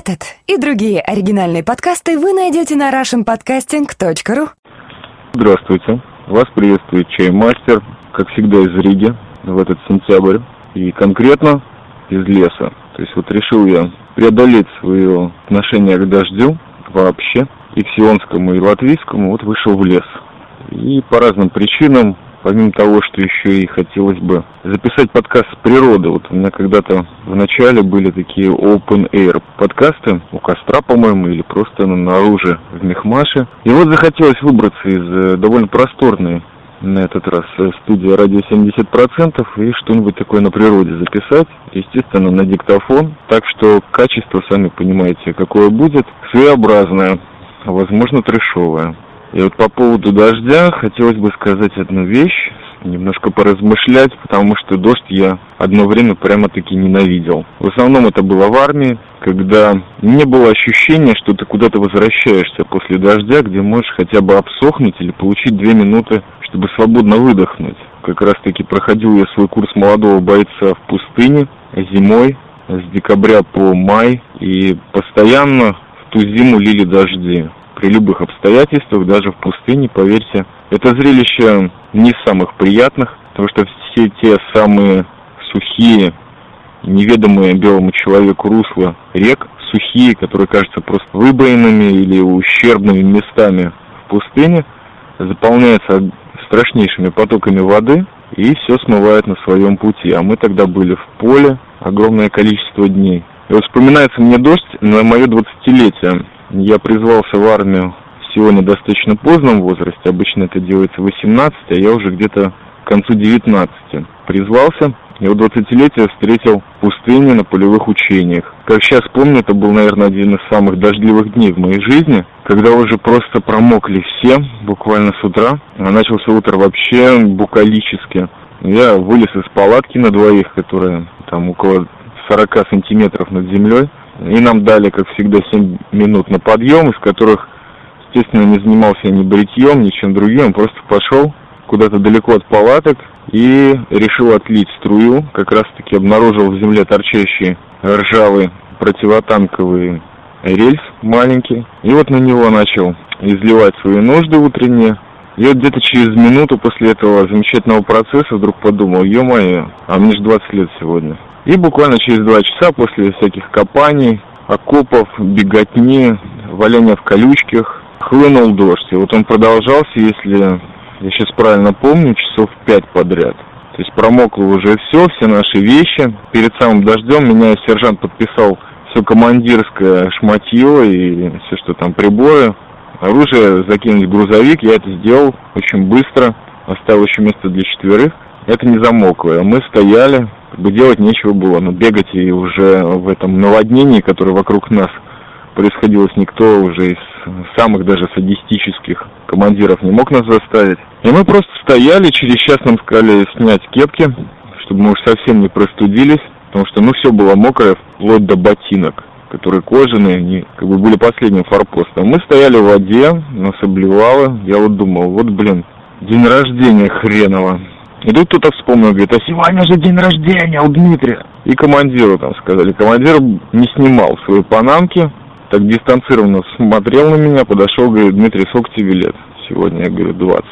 Этот и другие оригинальные подкасты вы найдете на russianpodcasting.ru Здравствуйте. Вас приветствует Чаймастер, как всегда из Риги в этот сентябрь. И конкретно из леса. То есть вот решил я преодолеть свое отношение к дождю вообще, и к сионскому, и латвийскому, вот вышел в лес. И по разным причинам помимо того, что еще и хотелось бы записать подкаст с природы. Вот у меня когда-то в начале были такие open air подкасты у костра, по-моему, или просто наружу в Мехмаше. И вот захотелось выбраться из э, довольно просторной на этот раз э, студия радио 70% и что-нибудь такое на природе записать, естественно, на диктофон. Так что качество, сами понимаете, какое будет, своеобразное, возможно, трешовое. И вот по поводу дождя хотелось бы сказать одну вещь, немножко поразмышлять, потому что дождь я одно время прямо-таки ненавидел. В основном это было в армии, когда не было ощущения, что ты куда-то возвращаешься после дождя, где можешь хотя бы обсохнуть или получить две минуты, чтобы свободно выдохнуть. Как раз таки проходил я свой курс молодого бойца в пустыне зимой, с декабря по май, и постоянно в ту зиму лили дожди при любых обстоятельствах, даже в пустыне, поверьте. Это зрелище не самых приятных, потому что все те самые сухие, неведомые белому человеку русла рек, сухие, которые кажутся просто выбоинами или ущербными местами в пустыне, заполняются страшнейшими потоками воды и все смывает на своем пути. А мы тогда были в поле огромное количество дней. И вот вспоминается мне дождь на мое двадцатилетие. Я призвался в армию сегодня достаточно поздном возрасте, обычно это делается в 18, а я уже где-то к концу 19 призвался. Вот 20-летие встретил в пустыне на полевых учениях. Как сейчас помню, это был, наверное, один из самых дождливых дней в моей жизни, когда уже просто промокли все, буквально с утра. А начался утро вообще букалически. Я вылез из палатки на двоих, которая там около 40 сантиметров над землей. И нам дали, как всегда, 7 минут на подъем, из которых, естественно, не занимался ни бритьем, ни чем другим, просто пошел куда-то далеко от палаток и решил отлить струю. Как раз-таки обнаружил в земле торчащий ржавый противотанковый рельс маленький. И вот на него начал изливать свои нужды утренние. И вот где-то через минуту после этого замечательного процесса вдруг подумал, ё-моё, а мне же 20 лет сегодня. И буквально через два часа после всяких копаний, окопов, беготни, валяния в колючках, хлынул дождь. И вот он продолжался, если я сейчас правильно помню, часов пять подряд. То есть промокло уже все, все наши вещи. Перед самым дождем меня сержант подписал все командирское шматье и все, что там приборы. Оружие закинуть в грузовик, я это сделал очень быстро, оставил еще место для четверых. Это не замокло. Мы стояли, бы делать нечего было, но бегать и уже в этом наводнении, которое вокруг нас происходило, никто уже из самых даже садистических командиров не мог нас заставить. И мы просто стояли, через час нам сказали снять кепки, чтобы мы уж совсем не простудились, потому что ну все было мокрое, вплоть до ботинок которые кожаные, они как бы были последним форпостом. Мы стояли в воде, нас обливало. Я вот думал, вот блин, день рождения хреново. И тут кто-то вспомнил, говорит, а сегодня же день рождения у Дмитрия. И командиру там сказали. Командир не снимал свои панамки, так дистанцированно смотрел на меня, подошел, говорит, Дмитрий, сколько тебе лет? Сегодня я говорю, 20.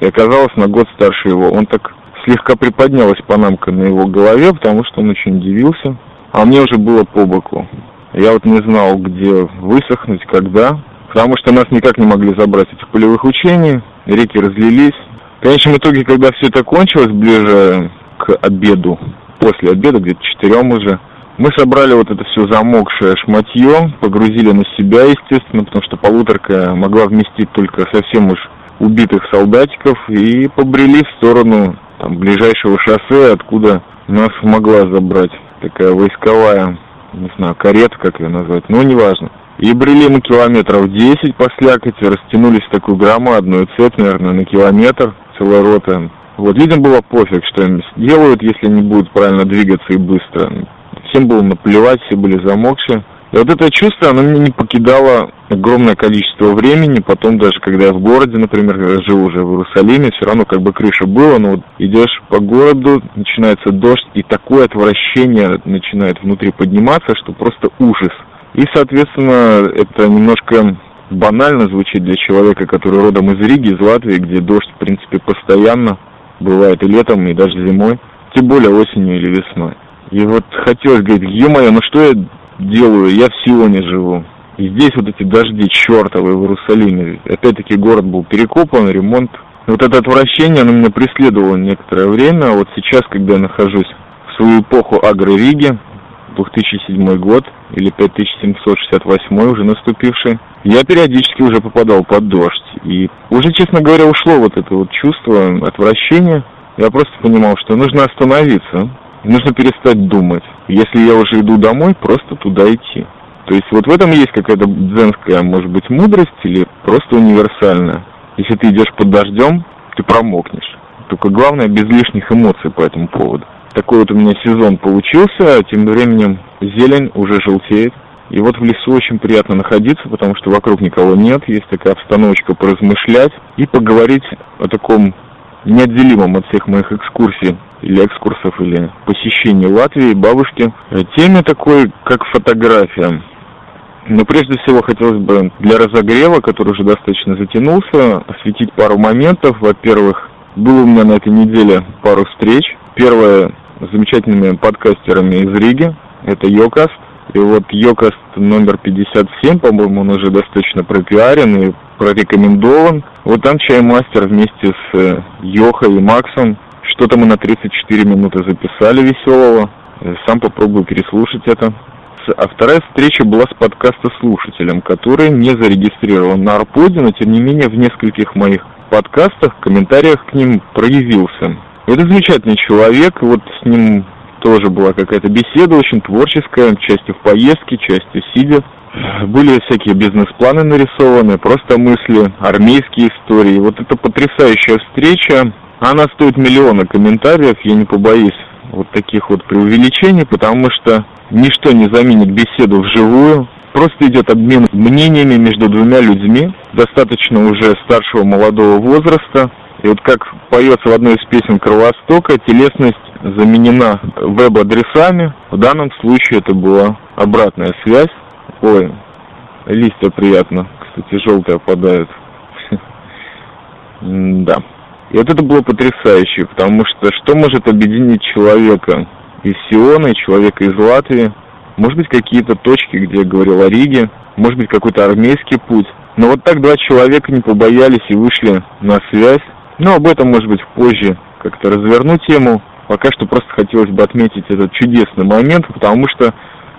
И оказалось на год старше его. Он так слегка приподнялась панамка на его голове, потому что он очень удивился. А мне уже было по боку. Я вот не знал, где высохнуть, когда. Потому что нас никак не могли забрать этих полевых учений. Реки разлились. В конечном итоге, когда все это кончилось, ближе к обеду, после обеда, где-то четырем уже, мы собрали вот это все замокшее шматье, погрузили на себя, естественно, потому что полуторка могла вместить только совсем уж убитых солдатиков, и побрели в сторону там, ближайшего шоссе, откуда нас могла забрать такая войсковая, не знаю, карета, как ее назвать, но неважно. И брели мы километров 10 по слякоти, растянулись в такую громадную цепь, наверное, на километр целая рота. Вот людям было пофиг, что им делают, если они будут правильно двигаться и быстро. Всем было наплевать, все были замокшие. И вот это чувство, оно меня не покидало огромное количество времени. Потом даже, когда я в городе, например, жил уже в Иерусалиме, все равно как бы крыша была, но вот идешь по городу, начинается дождь, и такое отвращение начинает внутри подниматься, что просто ужас. И, соответственно, это немножко банально звучит для человека, который родом из Риги, из Латвии, где дождь, в принципе, постоянно бывает и летом, и даже зимой, тем более осенью или весной. И вот хотелось говорить, е-мое, ну что я делаю, я в Сионе живу. И здесь вот эти дожди чертовы в Иерусалиме. Опять-таки город был перекопан, ремонт. И вот это отвращение, оно меня преследовало некоторое время. А вот сейчас, когда я нахожусь в свою эпоху Агро-Риги, 2007 год или 5768 уже наступивший, я периодически уже попадал под дождь. И уже, честно говоря, ушло вот это вот чувство отвращения. Я просто понимал, что нужно остановиться, нужно перестать думать. Если я уже иду домой, просто туда идти. То есть вот в этом есть какая-то дзенская, может быть, мудрость или просто универсальная. Если ты идешь под дождем, ты промокнешь. Только главное без лишних эмоций по этому поводу. Такой вот у меня сезон получился, а тем временем зелень уже желтеет. И вот в лесу очень приятно находиться, потому что вокруг никого нет, есть такая обстановочка поразмышлять и поговорить о таком неотделимом от всех моих экскурсий или экскурсов, или посещений Латвии, бабушки, теме такой, как фотография. Но прежде всего хотелось бы для разогрева, который уже достаточно затянулся, осветить пару моментов. Во-первых, было у меня на этой неделе пару встреч. Первая с замечательными подкастерами из Риги. Это Йокаст. И вот Йокаст номер 57, по-моему, он уже достаточно пропиарен и прорекомендован. Вот там чаймастер вместе с э, Йохой и Максом. Что-то мы на 34 минуты записали веселого. Э, сам попробую переслушать это. А вторая встреча была с подкастослушателем, который не зарегистрирован на Арподе, но тем не менее в нескольких моих подкастах, комментариях к ним проявился. Это замечательный человек, вот с ним тоже была какая-то беседа очень творческая, частью в поездке, частью сидя. Были всякие бизнес-планы нарисованы, просто мысли, армейские истории. Вот это потрясающая встреча. Она стоит миллиона комментариев, я не побоюсь вот таких вот преувеличений, потому что ничто не заменит беседу вживую. Просто идет обмен мнениями между двумя людьми, достаточно уже старшего молодого возраста. И вот как поется в одной из песен Кровостока, телесность заменена веб-адресами. В данном случае это была обратная связь. Ой, листья приятно, кстати, желтые опадают. Да. И вот это было потрясающе, потому что что может объединить человека из Сиона и человека из Латвии? Может быть, какие-то точки, где я говорил о Риге, может быть, какой-то армейский путь. Но вот так два человека не побоялись и вышли на связь. Но об этом, может быть, позже как-то разверну тему. Пока что просто хотелось бы отметить этот чудесный момент, потому что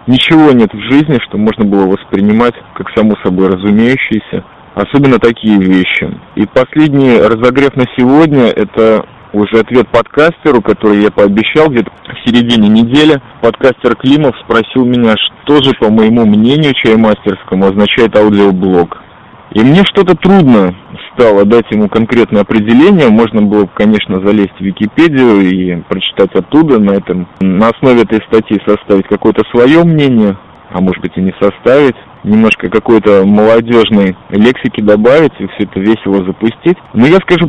ничего нет в жизни, что можно было воспринимать как само собой разумеющееся. Особенно такие вещи. И последний разогрев на сегодня – это уже ответ подкастеру, который я пообещал где-то в середине недели. Подкастер Климов спросил меня, что же, по моему мнению, чаймастерскому означает аудиоблог. И мне что-то трудно стало дать ему конкретное определение. Можно было, конечно, залезть в Википедию и прочитать оттуда, на, этом, на основе этой статьи составить какое-то свое мнение, а может быть и не составить немножко какой-то молодежной лексики добавить и все это весело запустить. Но я скажу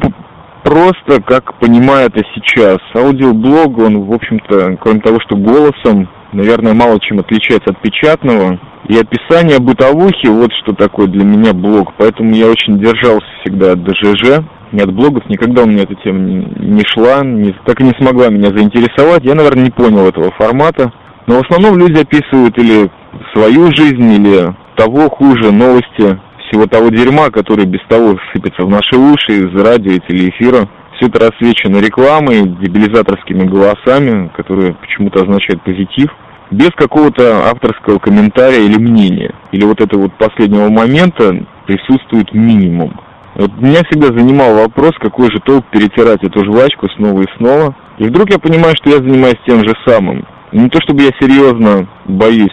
просто, как понимаю это сейчас. Аудиоблог, он, в общем-то, кроме того, что голосом, наверное, мало чем отличается от печатного. И описание бытовухи, вот что такое для меня блог. Поэтому я очень держался всегда от ДЖЖ, не от блогов. Никогда у меня эта тема не шла, не, так и не смогла меня заинтересовать. Я, наверное, не понял этого формата. Но в основном люди описывают или свою жизнь, или того хуже новости всего того дерьма, который без того сыпется в наши уши из радио и телеэфира. Все это рассвечено рекламой, дебилизаторскими голосами, которые почему-то означают позитив, без какого-то авторского комментария или мнения. Или вот этого вот последнего момента присутствует минимум. Вот меня всегда занимал вопрос, какой же толк перетирать эту жвачку снова и снова. И вдруг я понимаю, что я занимаюсь тем же самым. Не то чтобы я серьезно боюсь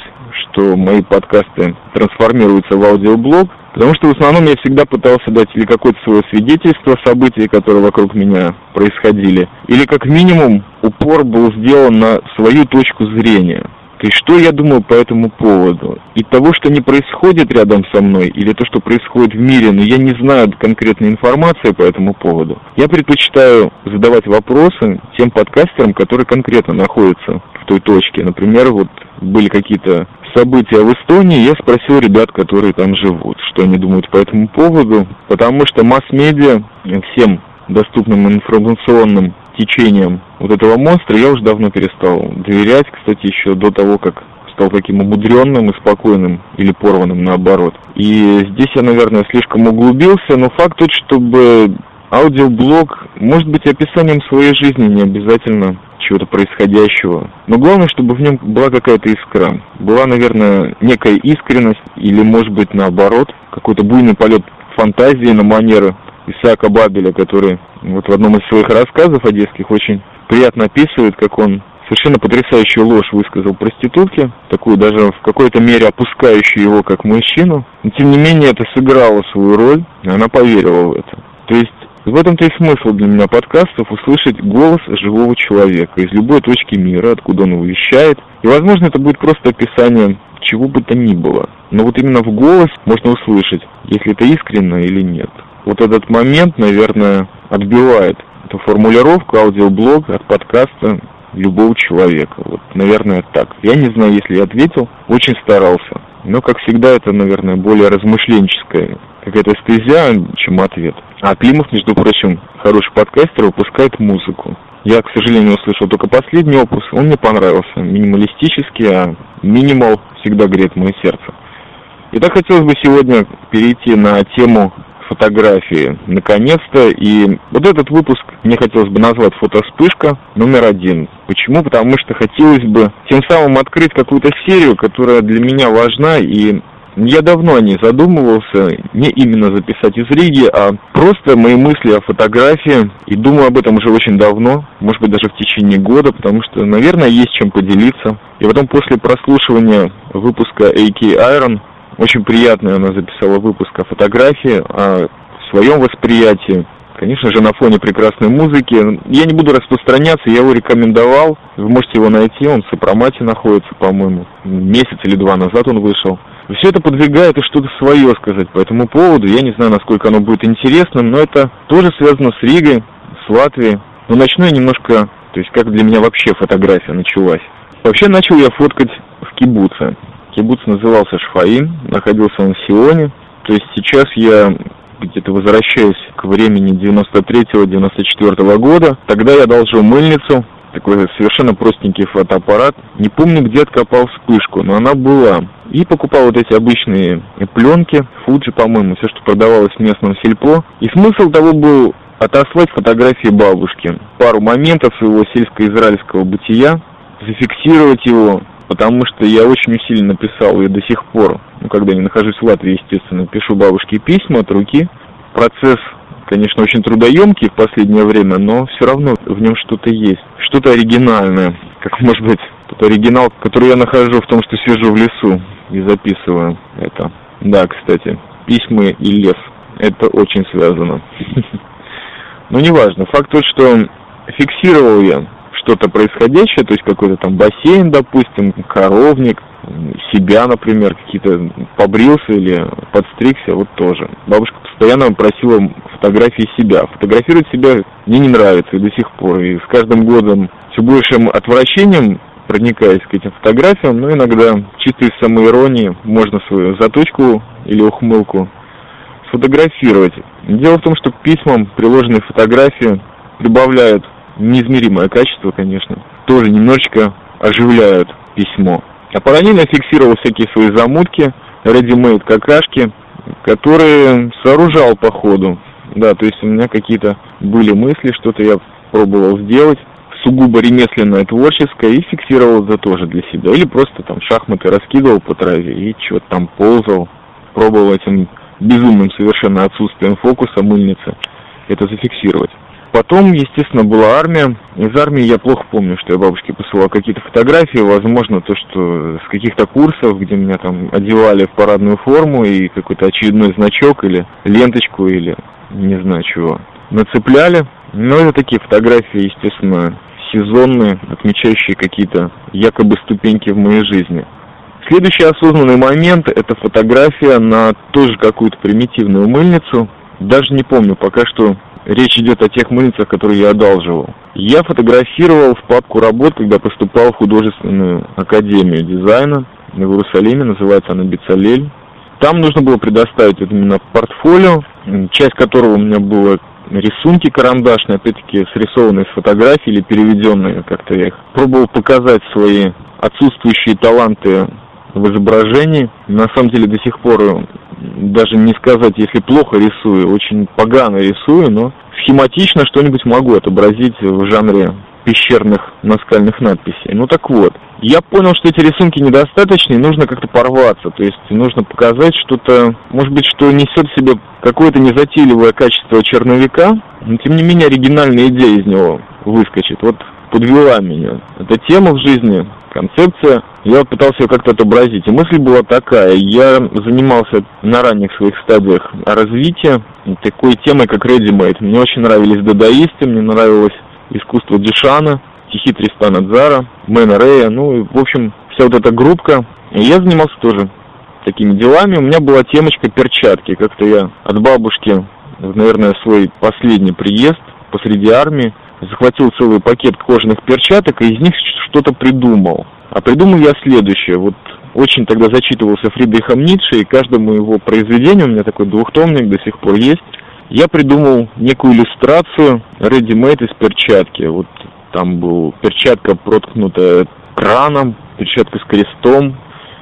что мои подкасты трансформируются в аудиоблог, потому что в основном я всегда пытался дать или какое-то свое свидетельство событий, которые вокруг меня происходили, или как минимум упор был сделан на свою точку зрения. Есть, что я думаю по этому поводу? И того, что не происходит рядом со мной, или то, что происходит в мире, но я не знаю конкретной информации по этому поводу, я предпочитаю задавать вопросы тем подкастерам, которые конкретно находятся в той точке. Например, вот были какие-то события в Эстонии, я спросил ребят, которые там живут, что они думают по этому поводу, потому что масс-медиа всем доступным информационным течением вот этого монстра я уже давно перестал доверять, кстати, еще до того, как стал таким умудренным и спокойным или порванным наоборот. И здесь я, наверное, слишком углубился, но факт тот, чтобы аудиоблог может быть описанием своей жизни, не обязательно чего-то происходящего. Но главное, чтобы в нем была какая-то искра. Была, наверное, некая искренность или, может быть, наоборот, какой-то буйный полет фантазии на манеры Исаака Бабеля, который вот в одном из своих рассказов одесских очень приятно описывает, как он совершенно потрясающую ложь высказал проститутке, такую даже в какой-то мере опускающую его как мужчину. Но тем не менее это сыграло свою роль, и она поверила в это. То есть в этом-то и смысл для меня подкастов услышать голос живого человека из любой точки мира, откуда он вещает. И, возможно, это будет просто описание чего бы то ни было. Но вот именно в голос можно услышать, если это искренно или нет. Вот этот момент, наверное, отбивает эту формулировку аудиоблог от подкаста любого человека. Вот, наверное, так. Я не знаю, если я ответил, очень старался. Но, как всегда, это, наверное, более размышленческая какая-то стезя, чем ответ. А Климов, между прочим, хороший подкастер, выпускает музыку. Я, к сожалению, услышал только последний опус, он мне понравился. Минималистический, а минимал всегда греет мое сердце. Итак, хотелось бы сегодня перейти на тему фотографии. Наконец-то, и вот этот выпуск мне хотелось бы назвать «Фотоспышка номер один». Почему? Потому что хотелось бы тем самым открыть какую-то серию, которая для меня важна, и я давно не задумывался, не именно записать из Риги, а просто мои мысли о фотографии, и думаю об этом уже очень давно, может быть даже в течение года, потому что, наверное, есть чем поделиться. И потом после прослушивания выпуска AK Iron очень приятно она записала выпуск о фотографии, о своем восприятии. Конечно же, на фоне прекрасной музыки. Я не буду распространяться, я его рекомендовал. Вы можете его найти, он в Сопромате находится, по-моему. Месяц или два назад он вышел. Все это подвигает и что-то свое сказать по этому поводу. Я не знаю, насколько оно будет интересным, но это тоже связано с Ригой, с Латвией. Но начну я немножко, то есть как для меня вообще фотография началась. Вообще начал я фоткать в кибуце. Кибуц назывался Шфаим, находился он в Сионе. То есть сейчас я где-то возвращаюсь к времени 93-94 года. Тогда я одолжил мыльницу, такой совершенно простенький фотоаппарат. Не помню, где откопал вспышку, но она была. И покупал вот эти обычные пленки, Фуджи, по-моему, все, что продавалось в местном сельпо. И смысл того был отослать фотографии бабушки. Пару моментов своего сельско-израильского бытия, зафиксировать его, потому что я очень усиленно писал и до сих пор, ну, когда не нахожусь в Латвии, естественно, пишу бабушке письма от руки. Процесс, конечно, очень трудоемкий в последнее время, но все равно в нем что-то есть, что-то оригинальное, как может быть тот оригинал, который я нахожу в том, что сижу в лесу и записываю это. Да, кстати, письма и лес, это очень связано. Но неважно, факт тот, что фиксировал я что-то происходящее, то есть какой-то там бассейн, допустим, коровник, себя, например, какие-то побрился или подстригся, вот тоже. Бабушка постоянно просила фотографии себя. Фотографировать себя мне не нравится и до сих пор. И с каждым годом все большим отвращением проникаясь к этим фотографиям, но иногда чисто из самоиронии можно свою заточку или ухмылку сфотографировать. Дело в том, что к письмам приложенные фотографии прибавляют неизмеримое качество, конечно, тоже немножечко оживляют письмо. А параллельно фиксировал всякие свои замутки, ready-made какашки, которые сооружал по ходу. Да, то есть у меня какие-то были мысли, что-то я пробовал сделать, сугубо ремесленное, творческое, и фиксировал это тоже для себя. Или просто там шахматы раскидывал по траве и что-то там ползал, пробовал этим безумным совершенно отсутствием фокуса мыльницы это зафиксировать. Потом, естественно, была армия. Из армии я плохо помню, что я бабушке посылал какие-то фотографии. Возможно, то, что с каких-то курсов, где меня там одевали в парадную форму и какой-то очередной значок или ленточку или не знаю чего нацепляли. Но это такие фотографии, естественно, сезонные, отмечающие какие-то якобы ступеньки в моей жизни. Следующий осознанный момент – это фотография на тоже какую-то примитивную мыльницу. Даже не помню, пока что речь идет о тех мыльницах, которые я одалживал. Я фотографировал в папку работ, когда поступал в художественную академию дизайна в Иерусалиме, называется она Бицалель. Там нужно было предоставить вот именно портфолио, часть которого у меня было рисунки карандашные, опять-таки срисованные с фотографий или переведенные как-то я их пробовал показать свои отсутствующие таланты в изображении. На самом деле до сих пор даже не сказать, если плохо рисую, очень погано рисую, но схематично что-нибудь могу отобразить в жанре пещерных наскальных надписей. Ну так вот, я понял, что эти рисунки недостаточны, и нужно как-то порваться, то есть нужно показать что-то, может быть, что несет в себе какое-то незатейливое качество черновика, но тем не менее оригинальная идея из него выскочит. Вот подвела меня. Эта тема в жизни, концепция, я пытался ее как-то отобразить. И мысль была такая, я занимался на ранних своих стадиях развития такой темой, как ready-made. Мне очень нравились дадаисты, мне нравилось искусство Дишана, стихи Тристана Дзара, Мэна Рея, ну, и, в общем, вся вот эта группка. И я занимался тоже такими делами. У меня была темочка перчатки. Как-то я от бабушки, наверное, свой последний приезд посреди армии, захватил целый пакет кожаных перчаток и из них что-то придумал. А придумал я следующее. Вот очень тогда зачитывался Фридрихом Ницше, и каждому его произведению, у меня такой двухтомник до сих пор есть, я придумал некую иллюстрацию ready-made из перчатки. Вот там был перчатка проткнутая краном, перчатка с крестом,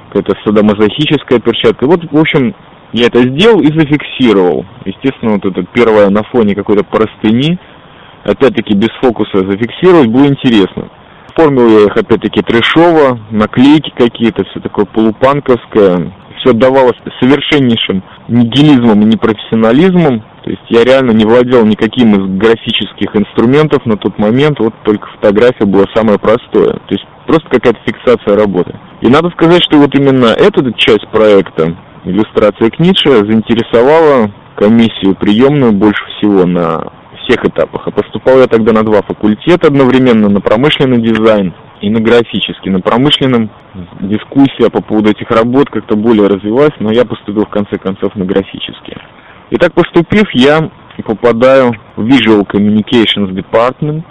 какая-то садомазохическая перчатка. Вот, в общем, я это сделал и зафиксировал. Естественно, вот это первое на фоне какой-то простыни, опять-таки без фокуса зафиксировать было интересно. Оформил я их опять-таки трешово, наклейки какие-то, все такое полупанковское. Все отдавалось совершеннейшим нигилизмом и непрофессионализмом. То есть я реально не владел никаким из графических инструментов на тот момент, вот только фотография была самое простое. То есть просто какая-то фиксация работы. И надо сказать, что вот именно эта часть проекта, иллюстрация к Ницше, заинтересовала комиссию приемную больше всего на всех этапах. А поступал я тогда на два факультета одновременно, на промышленный дизайн и на графический. На промышленном дискуссия по поводу этих работ как-то более развилась, но я поступил в конце концов на графический. И так поступив, я попадаю в Visual Communications Department.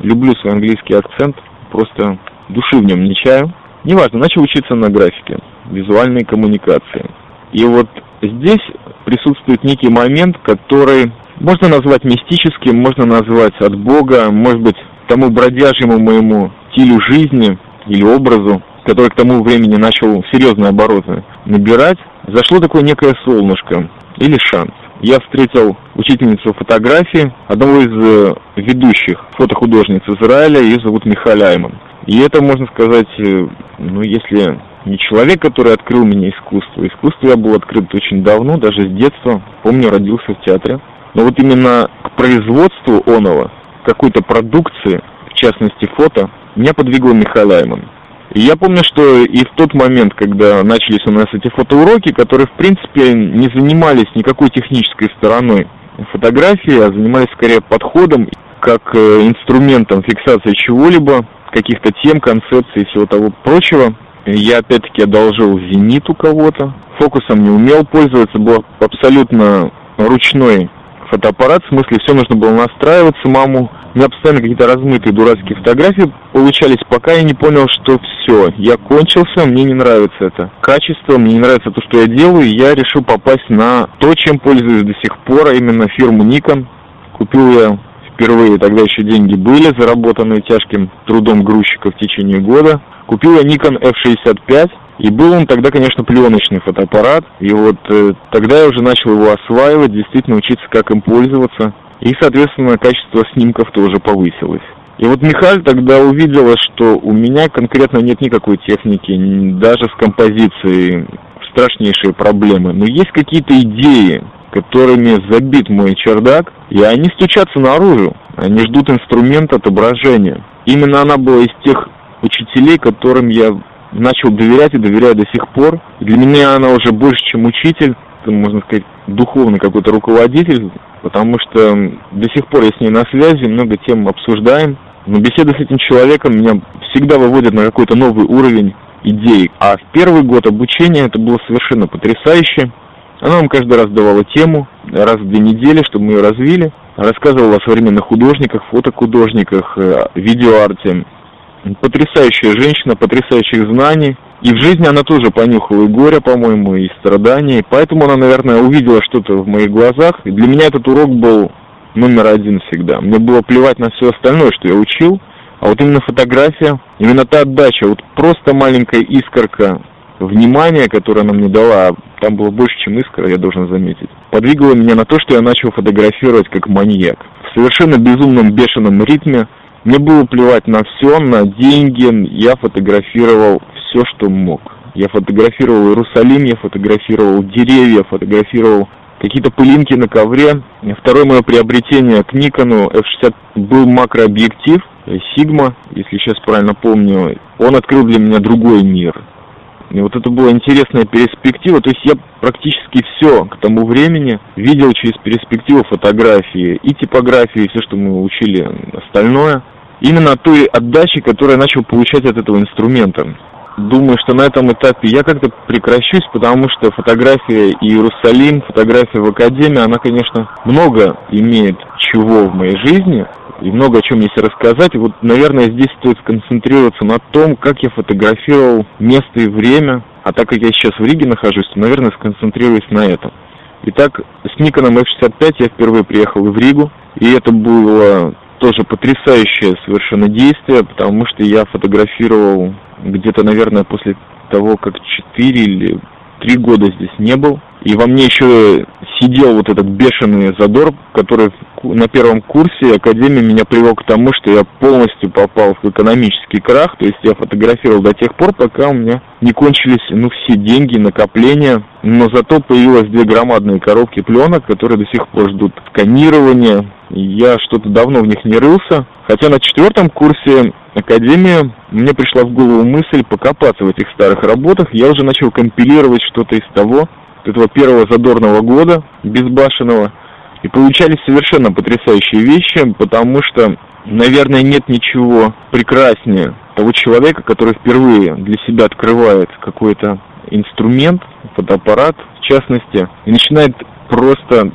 Люблю свой английский акцент, просто души в нем не чаю. Неважно, начал учиться на графике, визуальной коммуникации. И вот здесь присутствует некий момент, который можно назвать мистическим, можно назвать от Бога, может быть, тому бродяжьему моему стилю жизни или образу, который к тому времени начал серьезные обороты набирать, зашло такое некое солнышко или шанс. Я встретил учительницу фотографии, одного из э, ведущих фотохудожниц Израиля, ее зовут Михаль Айман. И это, можно сказать, э, ну, если не человек, который открыл мне искусство. Искусство я был открыт очень давно, даже с детства. Помню, родился в театре. Но вот именно к производству оного, какой-то продукции, в частности фото, меня подвигла Михаил Айман. И я помню, что и в тот момент, когда начались у нас эти фотоуроки, которые, в принципе, не занимались никакой технической стороной фотографии, а занимались скорее подходом как э, инструментом фиксации чего-либо, каких-то тем, концепций и всего того прочего. Я опять-таки одолжил зенит у кого-то, фокусом не умел пользоваться, был абсолютно ручной фотоаппарат, в смысле все нужно было настраивать самому. У меня постоянно какие-то размытые дурацкие фотографии получались, пока я не понял, что все, я кончился, мне не нравится это качество, мне не нравится то, что я делаю, и я решил попасть на то, чем пользуюсь до сих пор, а именно фирму Nikon. Купил я впервые, тогда еще деньги были, заработанные тяжким трудом грузчика в течение года. Купил я Nikon F65, и был он тогда, конечно, пленочный фотоаппарат. И вот э, тогда я уже начал его осваивать, действительно учиться, как им пользоваться. И, соответственно, качество снимков тоже повысилось. И вот Михаль тогда увидела, что у меня конкретно нет никакой техники, даже с композицией страшнейшие проблемы. Но есть какие-то идеи, которыми забит мой чердак, и они стучатся наружу. Они ждут инструмент отображения. Именно она была из тех учителей, которым я начал доверять и доверяю до сих пор. Для меня она уже больше, чем учитель, можно сказать, духовный какой-то руководитель, потому что до сих пор я с ней на связи, много тем обсуждаем. Но беседы с этим человеком меня всегда выводят на какой-то новый уровень идей. А в первый год обучения это было совершенно потрясающе. Она нам каждый раз давала тему, раз в две недели, чтобы мы ее развили. Рассказывала о современных художниках, фотохудожниках, э, видеоарте. Потрясающая женщина, потрясающих знаний. И в жизни она тоже понюхала и горе, по-моему, и страдания. Поэтому она, наверное, увидела что-то в моих глазах. И для меня этот урок был номер один всегда. Мне было плевать на все остальное, что я учил. А вот именно фотография, именно та отдача, вот просто маленькая искорка внимания, которое она мне дала, там было больше, чем искра, я должен заметить, подвигало меня на то, что я начал фотографировать как маньяк. В совершенно безумном, бешеном ритме. Мне было плевать на все, на деньги. Я фотографировал все, что мог. Я фотографировал Иерусалим, я фотографировал деревья, фотографировал какие-то пылинки на ковре. Второе мое приобретение к Никону F60 был макрообъектив Sigma, если сейчас правильно помню. Он открыл для меня другой мир. И вот это была интересная перспектива. То есть я практически все к тому времени видел через перспективу фотографии и типографии, и все, что мы учили остальное. Именно той отдачи, которую я начал получать от этого инструмента. Думаю, что на этом этапе я как-то прекращусь, потому что фотография Иерусалим, фотография в Академии, она, конечно, много имеет чего в моей жизни, и много о чем есть рассказать. Вот, наверное, здесь стоит сконцентрироваться на том, как я фотографировал место и время. А так как я сейчас в Риге нахожусь, то, наверное, сконцентрируюсь на этом. Итак, с Никоном F65 я впервые приехал в Ригу, и это было тоже потрясающее совершенно действие, потому что я фотографировал где-то, наверное, после того, как 4 или 3 года здесь не был. И во мне еще сидел вот этот бешеный задор, который на первом курсе Академии меня привел к тому, что я полностью попал в экономический крах. То есть я фотографировал до тех пор, пока у меня не кончились ну, все деньги, накопления. Но зато появилось две громадные коробки пленок, которые до сих пор ждут сканирования. Я что-то давно в них не рылся. Хотя на четвертом курсе Академии мне пришла в голову мысль покопаться в этих старых работах. Я уже начал компилировать что-то из того, этого первого задорного года, безбашенного, и получались совершенно потрясающие вещи, потому что, наверное, нет ничего прекраснее того человека, который впервые для себя открывает какой-то инструмент, фотоаппарат в частности, и начинает просто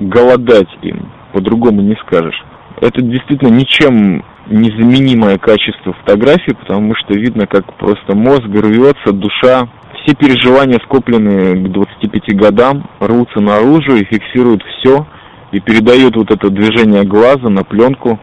голодать им, по-другому не скажешь. Это действительно ничем незаменимое качество фотографии, потому что видно, как просто мозг рвется, душа все переживания, скопленные к 25 годам, рвутся наружу и фиксируют все, и передают вот это движение глаза на пленку,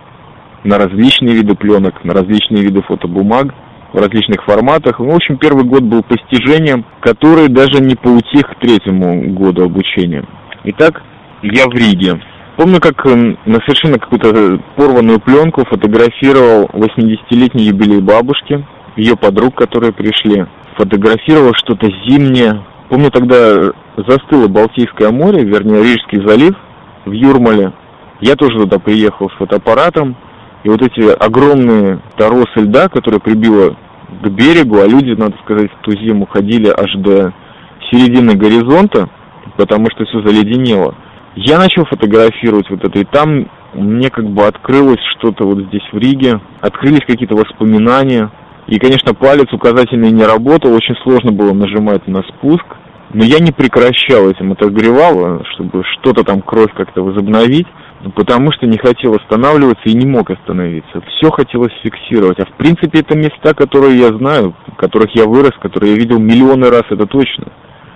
на различные виды пленок, на различные виды фотобумаг, в различных форматах. В общем, первый год был постижением, который даже не поутих к третьему году обучения. Итак, я в Риге. Помню, как на совершенно какую-то порванную пленку фотографировал 80-летний юбилей бабушки, ее подруг, которые пришли фотографировал что-то зимнее. Помню, тогда застыло Балтийское море, вернее, Рижский залив в Юрмале. Я тоже туда приехал с фотоаппаратом. И вот эти огромные торосы льда, которые прибило к берегу, а люди, надо сказать, в ту зиму ходили аж до середины горизонта, потому что все заледенело. Я начал фотографировать вот это, и там мне как бы открылось что-то вот здесь в Риге, открылись какие-то воспоминания, и, конечно, палец указательный не работал, очень сложно было нажимать на спуск. Но я не прекращал этим отогревал, чтобы что-то там кровь как-то возобновить, потому что не хотел останавливаться и не мог остановиться. Все хотелось фиксировать. А в принципе это места, которые я знаю, в которых я вырос, которые я видел миллионы раз, это точно.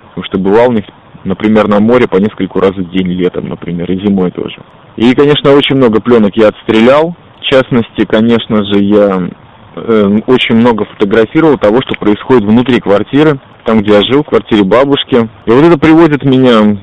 Потому что бывал в них, например, на море по нескольку раз в день летом, например, и зимой тоже. И, конечно, очень много пленок я отстрелял. В частности, конечно же, я э, очень много фотографировал того, что происходит внутри квартиры, там, где я жил, в квартире бабушки. И вот это приводит меня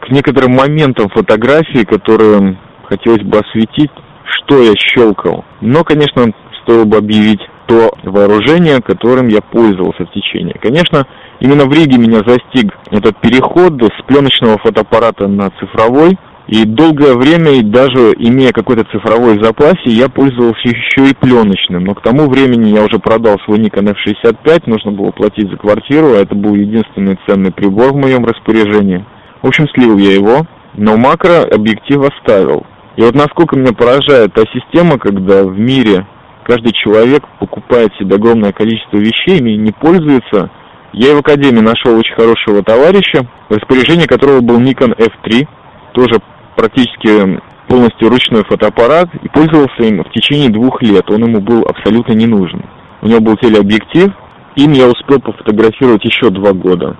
к некоторым моментам фотографии, которые хотелось бы осветить, что я щелкал. Но, конечно, стоило бы объявить то вооружение, которым я пользовался в течение. Конечно, именно в Риге меня застиг этот переход с пленочного фотоаппарата на цифровой. И долгое время, и даже имея какой-то цифровой запас, я пользовался еще и пленочным. Но к тому времени я уже продал свой Nikon F65, нужно было платить за квартиру, а это был единственный ценный прибор в моем распоряжении. В общем, слил я его, но макро объектив оставил. И вот насколько меня поражает та система, когда в мире каждый человек покупает себе огромное количество вещей, ими не пользуется. Я и в Академии нашел очень хорошего товарища, в распоряжении которого был Nikon F3, тоже практически полностью ручной фотоаппарат, и пользовался им в течение двух лет. Он ему был абсолютно не нужен. У него был телеобъектив, им я успел пофотографировать еще два года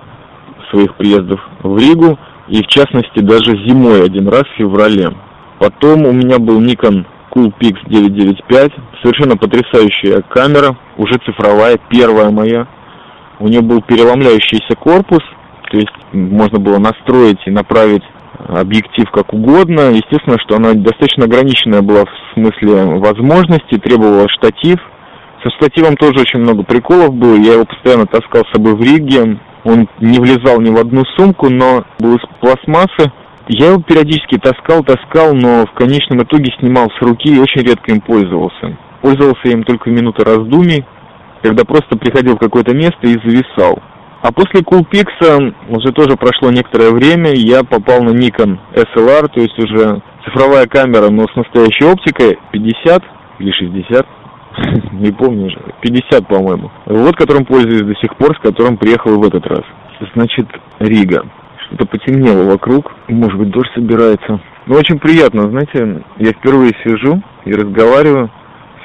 своих приездов в Ригу, и в частности даже зимой один раз в феврале. Потом у меня был Nikon Coolpix 995, совершенно потрясающая камера, уже цифровая, первая моя. У нее был переломляющийся корпус, то есть можно было настроить и направить объектив как угодно. Естественно, что она достаточно ограниченная была в смысле возможностей, требовала штатив. Со штативом тоже очень много приколов было, я его постоянно таскал с собой в Риге. Он не влезал ни в одну сумку, но был из пластмассы. Я его периодически таскал, таскал, но в конечном итоге снимал с руки и очень редко им пользовался. Пользовался им только в минуты раздумий, когда просто приходил в какое-то место и зависал. А после Coolpix уже тоже прошло некоторое время, я попал на Nikon SLR, то есть уже цифровая камера, но с настоящей оптикой 50 или 60, не помню уже, 50, по-моему. Вот которым пользуюсь до сих пор, с которым приехал в этот раз. Значит, Рига. Что-то потемнело вокруг, может быть, дождь собирается. Но очень приятно, знаете, я впервые сижу и разговариваю,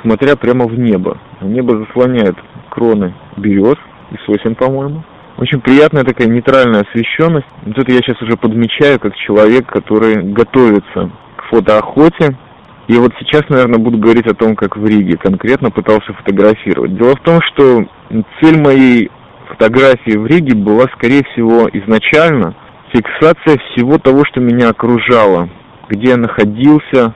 смотря прямо в небо. Небо заслоняет кроны берез и сосен, по-моему. Очень приятная такая нейтральная освещенность. Вот это я сейчас уже подмечаю как человек, который готовится к фотоохоте. И вот сейчас, наверное, буду говорить о том, как в Риге конкретно пытался фотографировать. Дело в том, что цель моей фотографии в Риге была, скорее всего, изначально фиксация всего того, что меня окружало, где я находился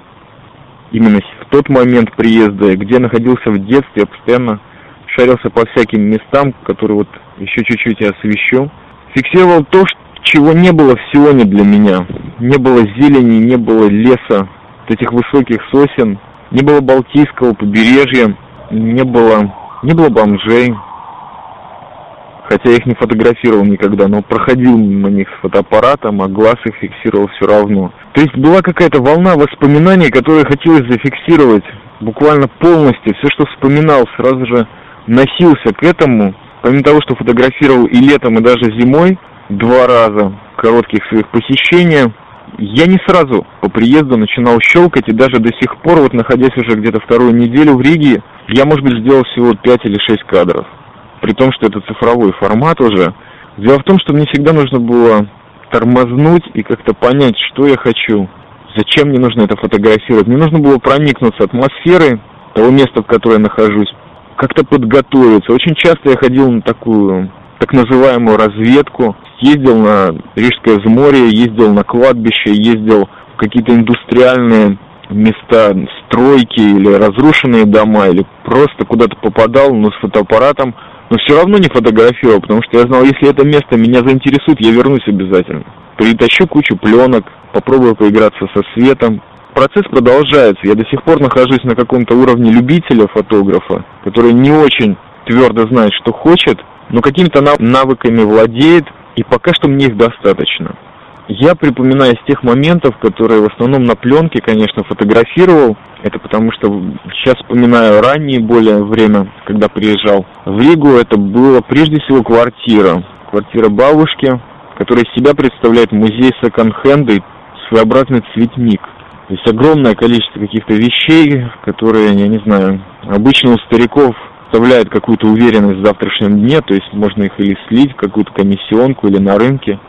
именно в тот момент приезда, где я находился в детстве, я постоянно шарился по всяким местам, которые вот еще чуть-чуть я освещу. Фиксировал то, чего не было в Сионе для меня. Не было зелени, не было леса, вот этих высоких сосен, не было Балтийского побережья, не было, не было бомжей, хотя я их не фотографировал никогда, но проходил мимо них с фотоаппаратом, а глаз их фиксировал все равно. То есть была какая-то волна воспоминаний, которые хотелось зафиксировать буквально полностью. Все, что вспоминал, сразу же носился к этому. Помимо того, что фотографировал и летом, и даже зимой, два раза коротких своих посещения, я не сразу по приезду начинал щелкать, и даже до сих пор, вот находясь уже где-то вторую неделю в Риге, я, может быть, сделал всего 5 или 6 кадров. При том, что это цифровой формат уже. Дело в том, что мне всегда нужно было тормознуть и как-то понять, что я хочу, зачем мне нужно это фотографировать. Мне нужно было проникнуться атмосферой того места, в котором я нахожусь, как-то подготовиться. Очень часто я ходил на такую так называемую разведку, ездил на Рижское взморье, ездил на кладбище, ездил в какие-то индустриальные места, стройки или разрушенные дома, или просто куда-то попадал, но с фотоаппаратом, но все равно не фотографировал, потому что я знал, если это место меня заинтересует, я вернусь обязательно. Притащу кучу пленок, попробую поиграться со светом, процесс продолжается. Я до сих пор нахожусь на каком-то уровне любителя фотографа, который не очень твердо знает, что хочет, но какими-то навыками владеет, и пока что мне их достаточно. Я припоминаю из тех моментов, которые в основном на пленке, конечно, фотографировал. Это потому что сейчас вспоминаю раннее более время, когда приезжал в Ригу. Это было прежде всего квартира. Квартира бабушки, которая из себя представляет музей секонд-хенда и своеобразный цветник. То есть огромное количество каких-то вещей, которые, я не знаю, обычно у стариков вставляют какую-то уверенность в завтрашнем дне, то есть можно их или слить какую-то комиссионку или на рынке.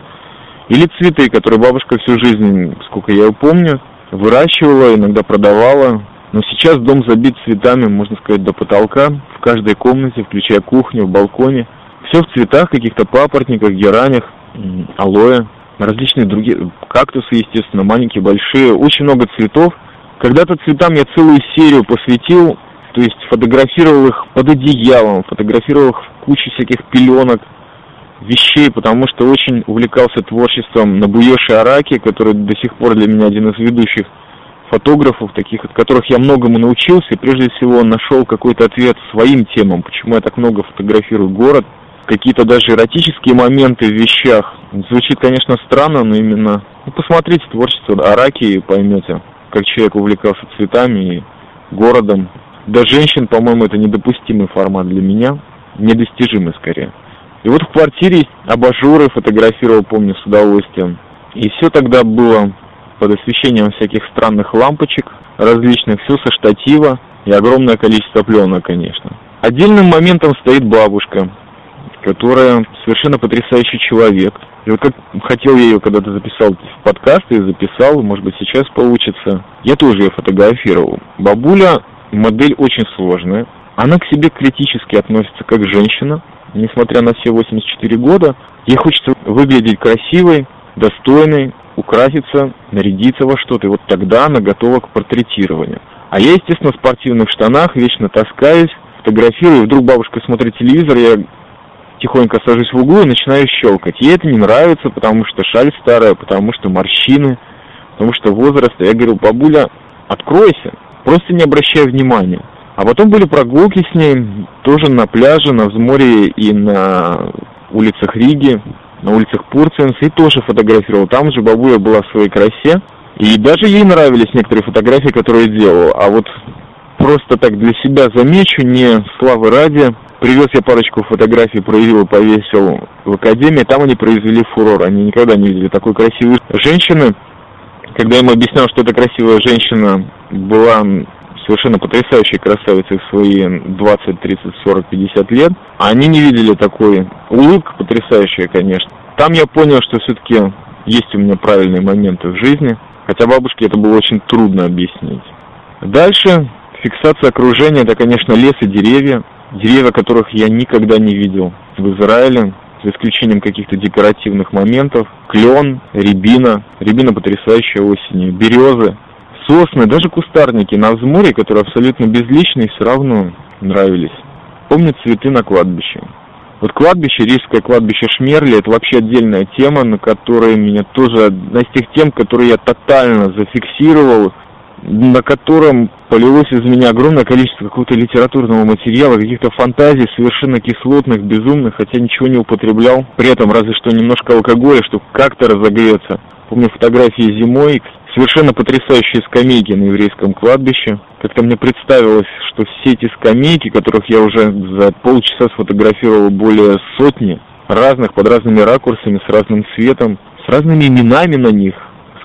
Или цветы, которые бабушка всю жизнь, сколько я ее помню, выращивала, иногда продавала. Но сейчас дом забит цветами, можно сказать, до потолка, в каждой комнате, включая кухню, в балконе. Все в цветах, каких-то папоротниках, геранях, алоэ различные другие кактусы, естественно, маленькие, большие, очень много цветов. Когда-то цветам я целую серию посвятил, то есть фотографировал их под одеялом, фотографировал их в куче всяких пеленок, вещей, потому что очень увлекался творчеством Набуеши Араки, который до сих пор для меня один из ведущих фотографов, таких, от которых я многому научился, и прежде всего он нашел какой-то ответ своим темам, почему я так много фотографирую город, какие-то даже эротические моменты в вещах. Звучит, конечно, странно, но именно... Ну, посмотрите творчество Араки и поймете, как человек увлекался цветами и городом. До женщин, по-моему, это недопустимый формат для меня, недостижимый скорее. И вот в квартире абажуры фотографировал, помню, с удовольствием. И все тогда было под освещением всяких странных лампочек, различных, все со штатива и огромное количество пленок, конечно. Отдельным моментом стоит бабушка, которая совершенно потрясающий человек. И вот как хотел я ее когда-то записал в подкаст и записал, может быть сейчас получится. Я тоже ее фотографировал. Бабуля модель очень сложная. Она к себе критически относится как женщина, несмотря на все 84 года. Ей хочется выглядеть красивой, достойной, украситься, нарядиться во что-то. И вот тогда она готова к портретированию. А я, естественно, в спортивных штанах вечно таскаюсь, фотографирую. Вдруг бабушка смотрит телевизор, я тихонько сажусь в углу и начинаю щелкать. Ей это не нравится, потому что шаль старая, потому что морщины, потому что возраст. Я говорю, бабуля, откройся, просто не обращай внимания. А потом были прогулки с ней, тоже на пляже, на взморье и на улицах Риги, на улицах Пурценс, и тоже фотографировал. Там же бабуля была в своей красе, и даже ей нравились некоторые фотографии, которые делал. А вот просто так для себя замечу, не славы ради, Привез я парочку фотографий, проявил и повесил в академии. Там они произвели фурор. Они никогда не видели такой красивой женщины. Когда я им объяснял, что эта красивая женщина была совершенно потрясающей красавицей в свои 20, 30, 40, 50 лет, они не видели такой улыбка потрясающая, конечно. Там я понял, что все-таки есть у меня правильные моменты в жизни, хотя бабушке это было очень трудно объяснить. Дальше фиксация окружения, это, конечно, лес и деревья деревья которых я никогда не видел в Израиле, за исключением каких-то декоративных моментов. Клен, рябина, рябина потрясающая осенью, березы, сосны, даже кустарники на взморье, которые абсолютно безличные, все равно нравились. Помню цветы на кладбище. Вот кладбище, Рижское кладбище Шмерли, это вообще отдельная тема, на которой меня тоже, одна из тех тем, которые я тотально зафиксировал, на котором полилось из меня огромное количество какого-то литературного материала, каких-то фантазий совершенно кислотных, безумных, хотя ничего не употреблял. При этом разве что немножко алкоголя, чтобы как-то разогреться. Помню фотографии зимой, совершенно потрясающие скамейки на еврейском кладбище. Как-то мне представилось, что все эти скамейки, которых я уже за полчаса сфотографировал более сотни, разных, под разными ракурсами, с разным цветом, с разными именами на них,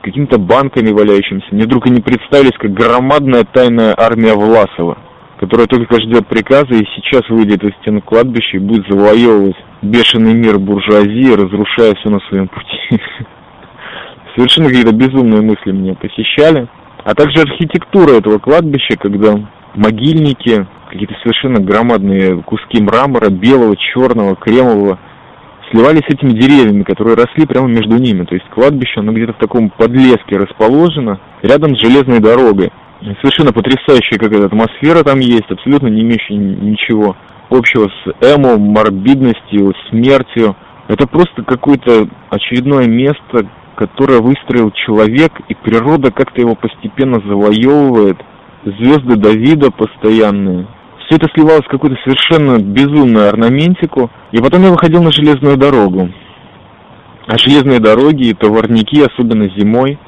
какими-то банками валяющимися. Мне вдруг они представились как громадная тайная армия Власова, которая только ждет приказа и сейчас выйдет из стен кладбища и будет завоевывать бешеный мир буржуазии, разрушая все на своем пути. Совершенно какие-то безумные мысли меня посещали. А также архитектура этого кладбища, когда могильники, какие-то совершенно громадные куски мрамора, белого, черного, кремового, сливались с этими деревьями, которые росли прямо между ними. То есть кладбище, оно где-то в таком подлеске расположено, рядом с железной дорогой. Совершенно потрясающая какая-то атмосфера там есть, абсолютно не имеющая ничего общего с эмо, морбидностью, смертью. Это просто какое-то очередное место, которое выстроил человек, и природа как-то его постепенно завоевывает. Звезды Давида постоянные. Все это сливалось в какую-то совершенно безумную орнаментику. И потом я выходил на железную дорогу. А железные дороги и товарники, особенно зимой,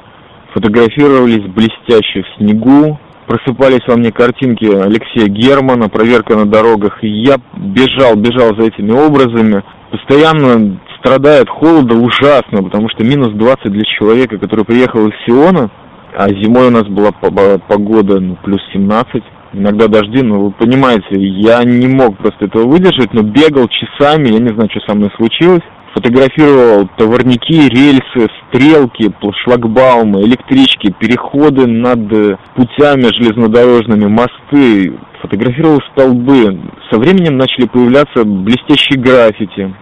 фотографировались блестяще в снегу. Просыпались во мне картинки Алексея Германа, проверка на дорогах. И я бежал, бежал за этими образами. Постоянно страдая от холода ужасно, потому что минус 20 для человека, который приехал из Сиона, а зимой у нас была погода ну, плюс 17 иногда дожди, но вы понимаете, я не мог просто этого выдержать, но бегал часами, я не знаю, что со мной случилось. Фотографировал товарники, рельсы, стрелки, шлагбаумы, электрички, переходы над э, путями железнодорожными, мосты, фотографировал столбы. Со временем начали появляться блестящие граффити,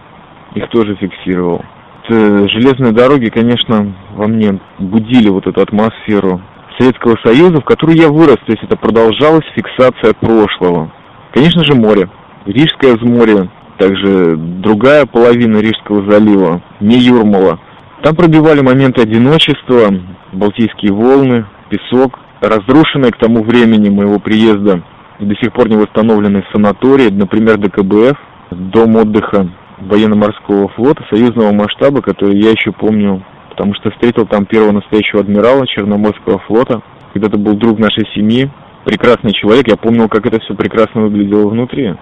их тоже фиксировал. Железные дороги, конечно, во мне будили вот эту атмосферу Советского Союза, в которой я вырос, то есть это продолжалась фиксация прошлого. Конечно же, море. Рижское взморье, также другая половина Рижского залива, не Юрмала. Там пробивали моменты одиночества, Балтийские волны, песок, разрушенные к тому времени моего приезда и до сих пор не восстановленные санатории, например, ДКБФ, дом отдыха военно-морского флота союзного масштаба, который я еще помню потому что встретил там первого настоящего адмирала Черноморского флота. когда-то был друг нашей семьи, прекрасный человек, я помнил, как это все прекрасно выглядело внутри.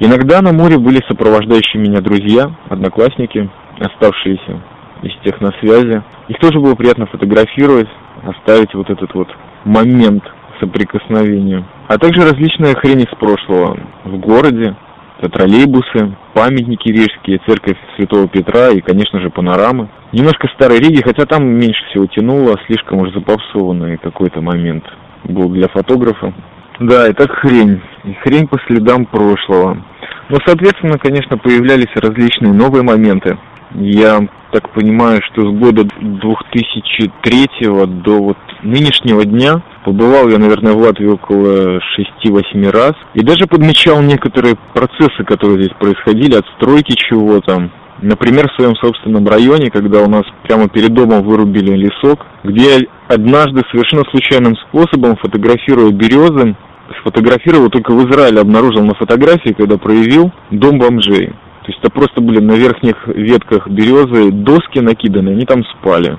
Иногда на море были сопровождающие меня друзья, одноклассники, оставшиеся из техносвязи. Их тоже было приятно фотографировать, оставить вот этот вот момент соприкосновения. А также различная хрень из прошлого в городе, это троллейбусы, памятники рижские, церковь Святого Петра и, конечно же, панорамы. Немножко старой Риги, хотя там меньше всего тянуло, слишком уж запопсованный какой-то момент был для фотографа. Да, и так хрень. И хрень по следам прошлого. Но, соответственно, конечно, появлялись различные новые моменты. Я так понимаю, что с года 2003 до вот нынешнего дня побывал я, наверное, в Латвии около 6-8 раз. И даже подмечал некоторые процессы, которые здесь происходили, от стройки чего-то. Например, в своем собственном районе, когда у нас прямо перед домом вырубили лесок, где я однажды совершенно случайным способом, фотографируя березы, сфотографировал только в Израиле, обнаружил на фотографии, когда проявил дом бомжей. То есть это просто были на верхних ветках березы доски накиданы, они там спали.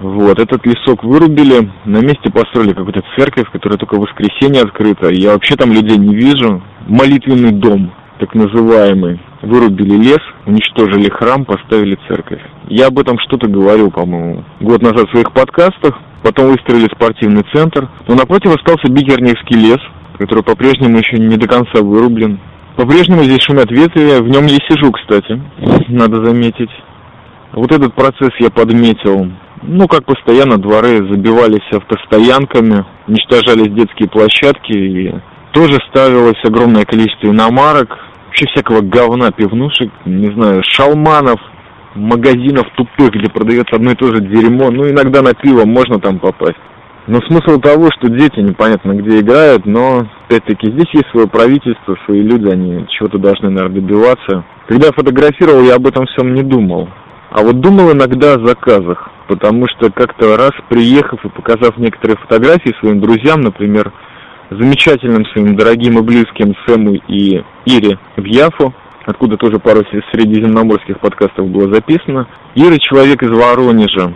Вот, этот лесок вырубили, на месте построили какую-то церковь, которая только в воскресенье открыта. Я вообще там людей не вижу. Молитвенный дом, так называемый. Вырубили лес, уничтожили храм, поставили церковь. Я об этом что-то говорил, по-моему, год назад в своих подкастах. Потом выстроили спортивный центр. Но напротив остался Бигерневский лес, который по-прежнему еще не до конца вырублен. По-прежнему здесь шумят ветви, в нем я сижу, кстати, надо заметить. Вот этот процесс я подметил. Ну, как постоянно дворы забивались автостоянками, уничтожались детские площадки, и тоже ставилось огромное количество иномарок, вообще всякого говна, пивнушек, не знаю, шалманов, магазинов тупых, где продается одно и то же дерьмо. Ну, иногда на пиво можно там попасть. Но смысл того, что дети непонятно где играют, но опять-таки здесь есть свое правительство, свои люди, они чего-то должны, наверное, добиваться. Когда я фотографировал, я об этом всем не думал. А вот думал иногда о заказах, потому что как-то раз приехав и показав некоторые фотографии своим друзьям, например, замечательным своим дорогим и близким Сэму и Ире в Яфу, откуда тоже пару средиземноморских подкастов было записано. Ира человек из Воронежа,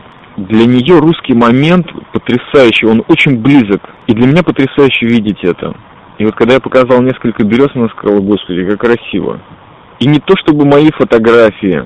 для нее русский момент потрясающий, он очень близок. И для меня потрясающе видеть это. И вот когда я показал несколько берез, она сказала, господи, как красиво. И не то, чтобы мои фотографии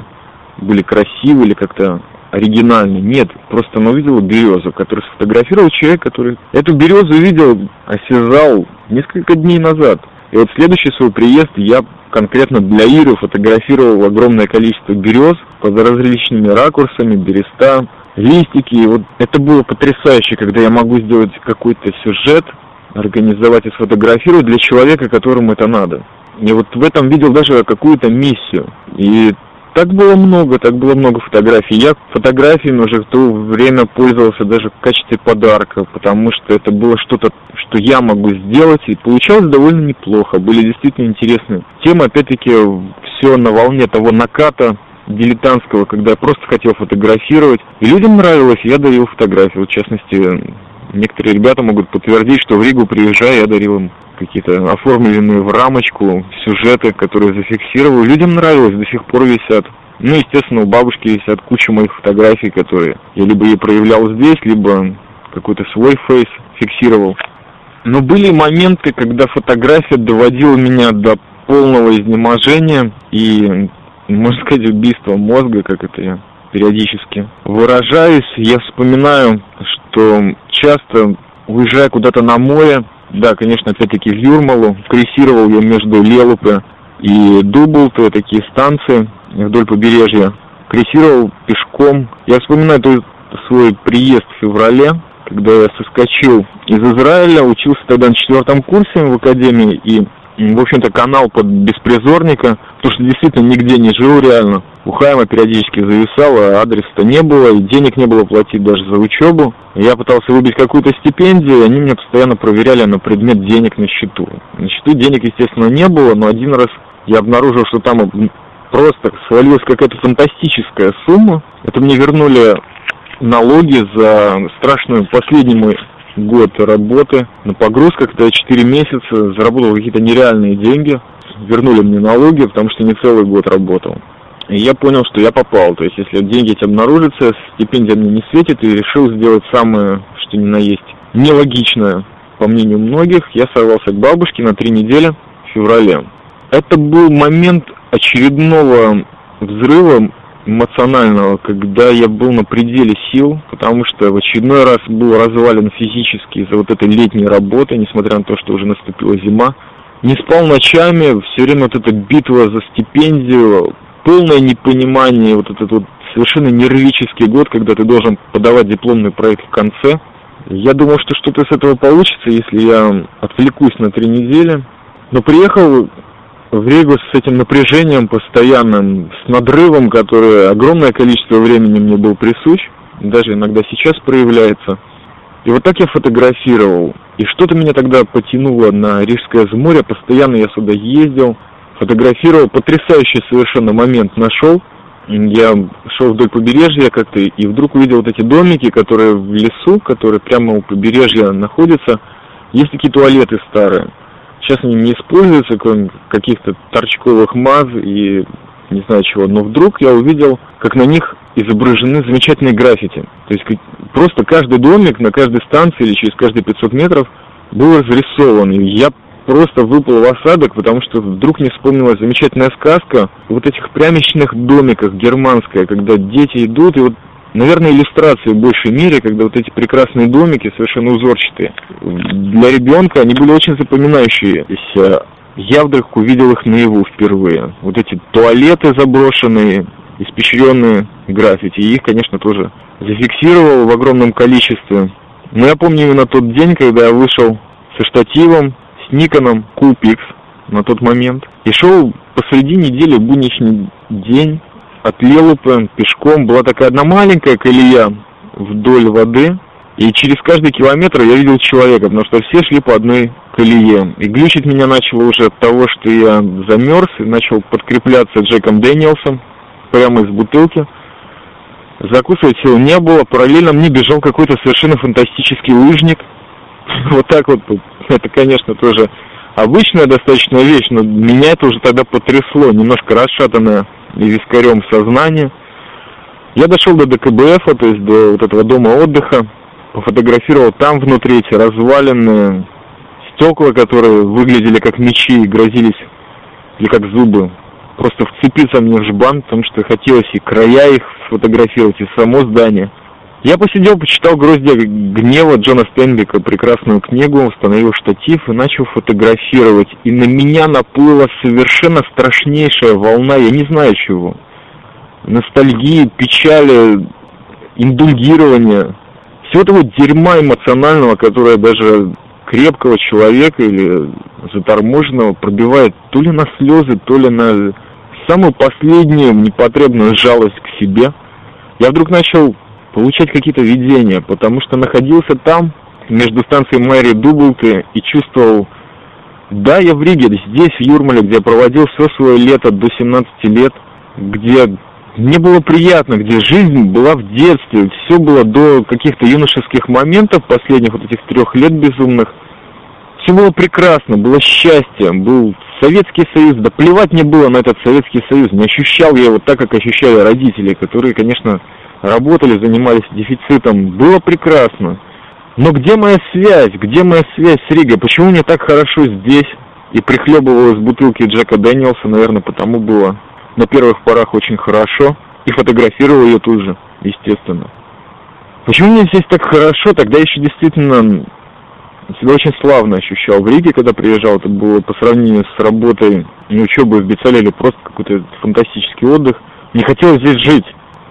были красивы или как-то оригинальные. Нет, просто она увидела березу, которую сфотографировал человек, который эту березу видел, осязал несколько дней назад. И вот следующий свой приезд я конкретно для Иры фотографировал огромное количество берез под различными ракурсами, береста, листики. И вот это было потрясающе, когда я могу сделать какой-то сюжет, организовать и сфотографировать для человека, которому это надо. И вот в этом видел даже какую-то миссию. И так было много, так было много фотографий. Я фотографиями уже в то время пользовался даже в качестве подарка, потому что это было что-то, что я могу сделать, и получалось довольно неплохо. Были действительно интересные темы, опять-таки, все на волне того наката, дилетантского, когда я просто хотел фотографировать. И людям нравилось, я дарил фотографии. Вот, в частности, некоторые ребята могут подтвердить, что в Ригу приезжая, я дарил им какие-то оформленные в рамочку сюжеты, которые зафиксировал. Людям нравилось, до сих пор висят. Ну, естественно, у бабушки висят куча моих фотографий, которые я либо ей проявлял здесь, либо какой-то свой фейс фиксировал. Но были моменты, когда фотография доводила меня до полного изнеможения, и можно сказать, убийство мозга, как это я периодически выражаюсь. Я вспоминаю, что часто уезжая куда-то на море, да, конечно, опять-таки в Юрмалу, крейсировал я между Лелупе и Дублты, такие станции вдоль побережья, крейсировал пешком. Я вспоминаю тот свой приезд в феврале, когда я соскочил из Израиля, учился тогда на четвертом курсе в академии, и в общем-то, канал под беспризорника, потому что действительно нигде не жил реально. У Хайма периодически зависало, адреса-то не было, и денег не было платить даже за учебу. Я пытался выбить какую-то стипендию, и они меня постоянно проверяли на предмет денег на счету. На счету денег, естественно, не было, но один раз я обнаружил, что там просто свалилась какая-то фантастическая сумма. Это мне вернули налоги за страшную последний мой год работы на погрузках, когда я 4 месяца заработал какие-то нереальные деньги, вернули мне налоги, потому что не целый год работал. И я понял, что я попал. То есть, если деньги эти обнаружатся, стипендия мне не светит, и решил сделать самое, что ни на есть, нелогичное, по мнению многих, я сорвался к бабушке на три недели в феврале. Это был момент очередного взрыва эмоционального, когда я был на пределе сил, потому что в очередной раз был развален физически из-за вот этой летней работы, несмотря на то, что уже наступила зима. Не спал ночами, все время вот эта битва за стипендию, полное непонимание, вот этот вот совершенно нервический год, когда ты должен подавать дипломный проект в конце. Я думал, что что-то с этого получится, если я отвлекусь на три недели. Но приехал в Ригу с этим напряжением постоянным, с надрывом, который огромное количество времени мне был присущ, даже иногда сейчас проявляется. И вот так я фотографировал. И что-то меня тогда потянуло на Рижское море, постоянно я сюда ездил, фотографировал, потрясающий совершенно момент нашел. Я шел вдоль побережья как-то и вдруг увидел вот эти домики, которые в лесу, которые прямо у побережья находятся. Есть такие туалеты старые. Сейчас они не используются, кроме каких-то торчковых маз и не знаю чего. Но вдруг я увидел, как на них изображены замечательные граффити. То есть просто каждый домик на каждой станции или через каждые 500 метров был разрисован. И я просто выпал в осадок, потому что вдруг мне вспомнилась замечательная сказка вот этих прямичных домиках германская, когда дети идут, и вот, наверное, иллюстрации в большей мере, когда вот эти прекрасные домики, совершенно узорчатые. Для ребенка они были очень запоминающиеся. Я вдруг увидел их наяву впервые. Вот эти туалеты заброшенные, испещренные граффити. И их, конечно, тоже зафиксировал в огромном количестве. Но я помню именно тот день, когда я вышел со штативом, с Никоном Coolpix на тот момент. И шел посреди недели будничный день от Лелупы пешком. Была такая одна маленькая колея вдоль воды. И через каждый километр я видел человека, потому что все шли по одной колее. И глючить меня начало уже от того, что я замерз и начал подкрепляться Джеком Дэниелсом прямо из бутылки. Закусывать сил не было. Параллельно мне бежал какой-то совершенно фантастический лыжник. Вот так вот это, конечно, тоже обычная достаточно вещь, но меня это уже тогда потрясло, немножко расшатанное и вискарем сознание. Я дошел до ДКБФ, то есть до вот этого дома отдыха, пофотографировал там внутри эти разваленные стекла, которые выглядели как мечи и грозились, или как зубы, просто вцепиться мне в жбан, потому что хотелось и края их сфотографировать, и само здание – я посидел, почитал «Гроздья гнева» Джона Стенбека, прекрасную книгу, установил штатив и начал фотографировать. И на меня наплыла совершенно страшнейшая волна, я не знаю чего. Ностальгии, печали, индульгирования. Всего того дерьма эмоционального, которое даже крепкого человека или заторможенного пробивает то ли на слезы, то ли на самую последнюю непотребную жалость к себе. Я вдруг начал получать какие-то видения, потому что находился там, между станцией Мэри Дублты, и чувствовал, да, я в Риге, здесь, в Юрмале, где я проводил все свое лето до 17 лет, где мне было приятно, где жизнь была в детстве, все было до каких-то юношеских моментов, последних вот этих трех лет безумных. Все было прекрасно, было счастье, был Советский Союз, да плевать мне было на этот Советский Союз, не ощущал я его так, как ощущали родители, которые, конечно, работали, занимались дефицитом, было прекрасно. Но где моя связь? Где моя связь с Ригой? Почему мне так хорошо здесь? И прихлебывал из бутылки Джека Дэниелса, наверное, потому было на первых порах очень хорошо. И фотографировал ее тут же, естественно. Почему мне здесь так хорошо? Тогда еще действительно себя очень славно ощущал в Риге, когда приезжал. Это было по сравнению с работой и учебой в Бицале просто какой-то фантастический отдых. Не хотелось здесь жить.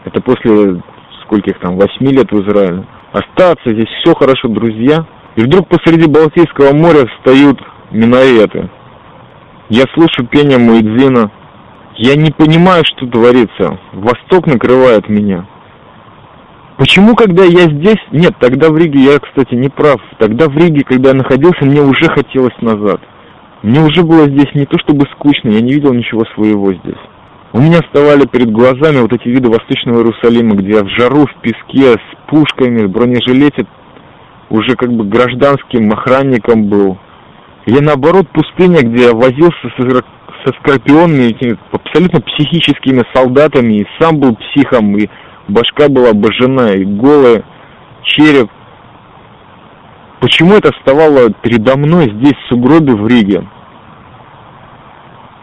Это после скольких там, восьми лет в Израиле. Остаться здесь все хорошо, друзья. И вдруг посреди Балтийского моря встают минареты. Я слышу пение Муэдзина. Я не понимаю, что творится. Восток накрывает меня. Почему, когда я здесь... Нет, тогда в Риге я, кстати, не прав. Тогда в Риге, когда я находился, мне уже хотелось назад. Мне уже было здесь не то чтобы скучно, я не видел ничего своего здесь. У меня вставали перед глазами вот эти виды Восточного Иерусалима, где в жару, в песке, с пушками, в бронежилете, уже как бы гражданским охранником был. Я наоборот пустыня, где я возился со, со скорпионами, этими абсолютно психическими солдатами, и сам был психом, и башка была обожжена, и голая, череп. Почему это вставало передо мной здесь, в сугробе в Риге?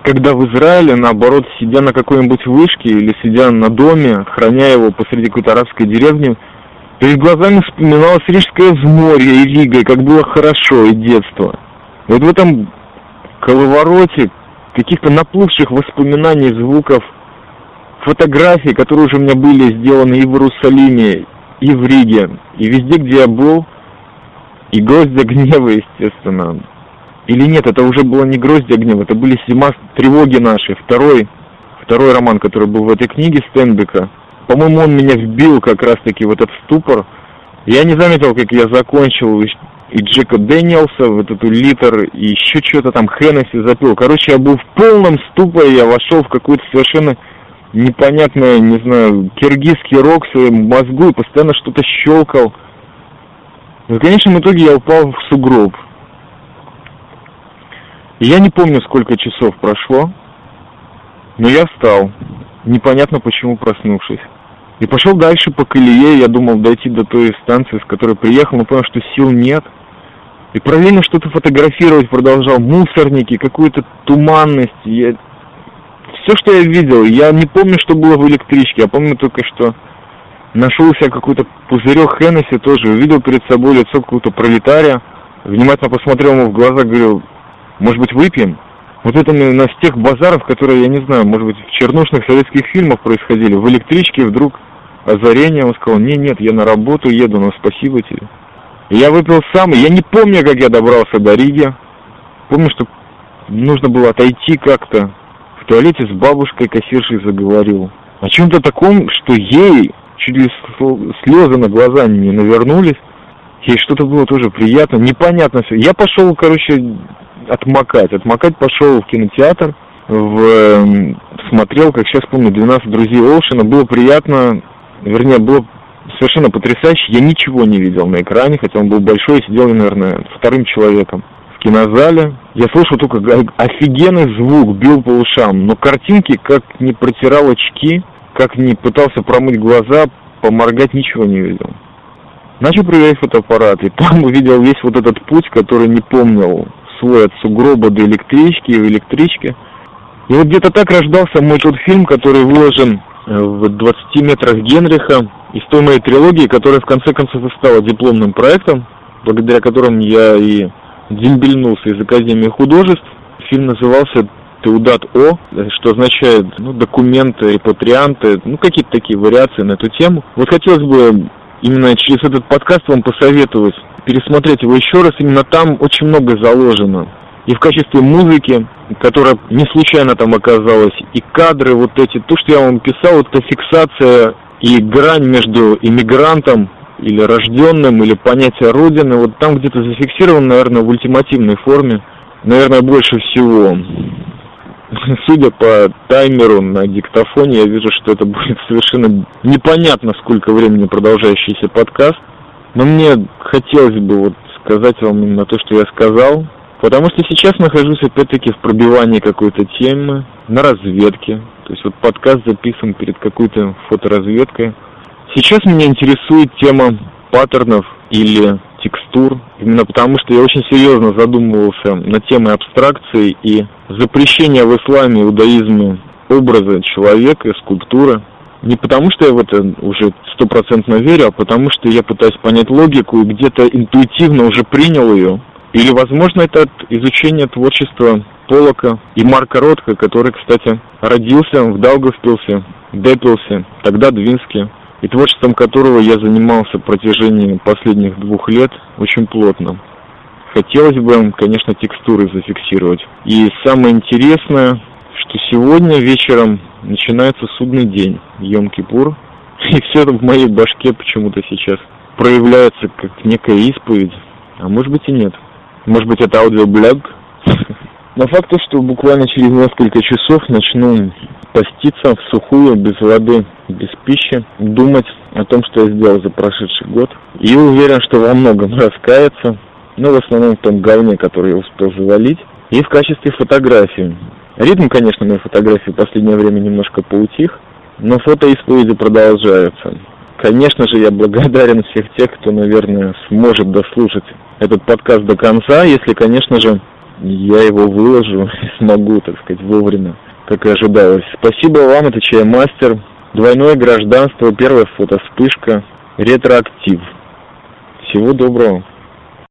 Когда в Израиле, наоборот, сидя на какой-нибудь вышке или сидя на доме, храня его посреди какой-то арабской деревни, перед глазами вспоминалось Рижское взморье и Рига, и как было хорошо, и детство. Вот в этом коловороте каких-то наплывших воспоминаний, звуков, фотографий, которые уже у меня были сделаны и в Иерусалиме, и в Риге, и везде, где я был, и гроздья гнева, естественно. Или нет, это уже было не гроздья гнева, это были зима тревоги наши. Второй, второй роман, который был в этой книге Стенбека. По-моему, он меня вбил как раз-таки в этот ступор. Я не заметил, как я закончил и Джека Дэниелса, вот эту литр, и еще что-то там Хеннесси запил. Короче, я был в полном ступоре, я вошел в какую-то совершенно непонятное, не знаю, киргизский рок в своем мозгу и постоянно что-то щелкал. В конечном итоге я упал в сугроб. Я не помню, сколько часов прошло, но я встал, непонятно почему проснувшись. И пошел дальше по колее, я думал дойти до той станции, с которой приехал, но понял, что сил нет. И параллельно что-то фотографировать продолжал, мусорники, какую-то туманность. Я все, что я видел, я не помню, что было в электричке, я помню только, что нашел себя какой-то пузырек Хеннесси тоже, увидел перед собой лицо какого-то пролетария, внимательно посмотрел ему в глаза, говорил, может быть, выпьем? Вот это именно с тех базаров, которые, я не знаю, может быть, в чернушных советских фильмах происходили, в электричке вдруг озарение, он сказал, не, нет, я на работу еду, но спасибо тебе. Я выпил сам, я не помню, как я добрался до Риги, помню, что нужно было отойти как-то, туалете с бабушкой кассиршей заговорил. О чем-то таком, что ей чуть ли слезы на глаза не навернулись. Ей что-то было тоже приятно, непонятно все. Я пошел, короче, отмокать. Отмокать пошел в кинотеатр, в, э, смотрел, как сейчас помню, 12 друзей Олшина. Было приятно, вернее, было совершенно потрясающе. Я ничего не видел на экране, хотя он был большой, сидел, наверное, вторым человеком кинозале. Я слышал только офигенный звук, бил по ушам, но картинки, как не протирал очки, как не пытался промыть глаза, поморгать ничего не видел. Начал проверять фотоаппарат, и там увидел весь вот этот путь, который не помнил свой от сугроба до электрички и в электричке. И вот где-то так рождался мой тот фильм, который выложен в 20 метрах Генриха из той моей трилогии, которая в конце концов и стала дипломным проектом, благодаря которому я и дембельнулся из Академии художеств. Фильм назывался Теудат О, что означает ну, документы, репатрианты, ну какие-то такие вариации на эту тему. Вот хотелось бы именно через этот подкаст вам посоветовать пересмотреть его еще раз. Именно там очень много заложено. И в качестве музыки, которая не случайно там оказалась, и кадры вот эти, то, что я вам писал, вот эта фиксация и грань между иммигрантом или рожденным, или понятие Родины, вот там где-то зафиксирован, наверное, в ультимативной форме, наверное, больше всего. Судя по таймеру на диктофоне, я вижу, что это будет совершенно непонятно, сколько времени продолжающийся подкаст. Но мне хотелось бы вот сказать вам именно то, что я сказал, потому что сейчас нахожусь опять-таки в пробивании какой-то темы, на разведке. То есть вот подкаст записан перед какой-то фоторазведкой. Сейчас меня интересует тема паттернов или текстур, именно потому что я очень серьезно задумывался над темой абстракции и запрещения в исламе иудаизме образа человека скульптуры. Не потому что я в это уже стопроцентно верю, а потому что я пытаюсь понять логику и где-то интуитивно уже принял ее. Или, возможно, это от изучения творчества Полока и Марка Ротко, который, кстати, родился в Даугавпилсе, Депилсе, тогда Двинске, и творчеством которого я занимался в протяжении последних двух лет очень плотно. Хотелось бы, конечно, текстуры зафиксировать. И самое интересное, что сегодня вечером начинается судный день, Йом-Кипур, и все это в моей башке почему-то сейчас проявляется как некая исповедь, а может быть и нет. Может быть это аудиоблог. Но факт то, что буквально через несколько часов начну поститься в сухую, без воды, без пищи, думать о том, что я сделал за прошедший год. И уверен, что во многом раскаяться, но в основном в том говне, который я успел завалить. И в качестве фотографии. Ритм, конечно, моей фотографии в последнее время немножко поутих, но фотоисповеди продолжаются. Конечно же, я благодарен всех тех, кто, наверное, сможет дослушать этот подкаст до конца, если, конечно же, я его выложу и смогу, так сказать, вовремя, как и ожидалось. Спасибо вам, это Чаймастер. Двойное гражданство, первая фотоспышка, ретроактив. Всего доброго.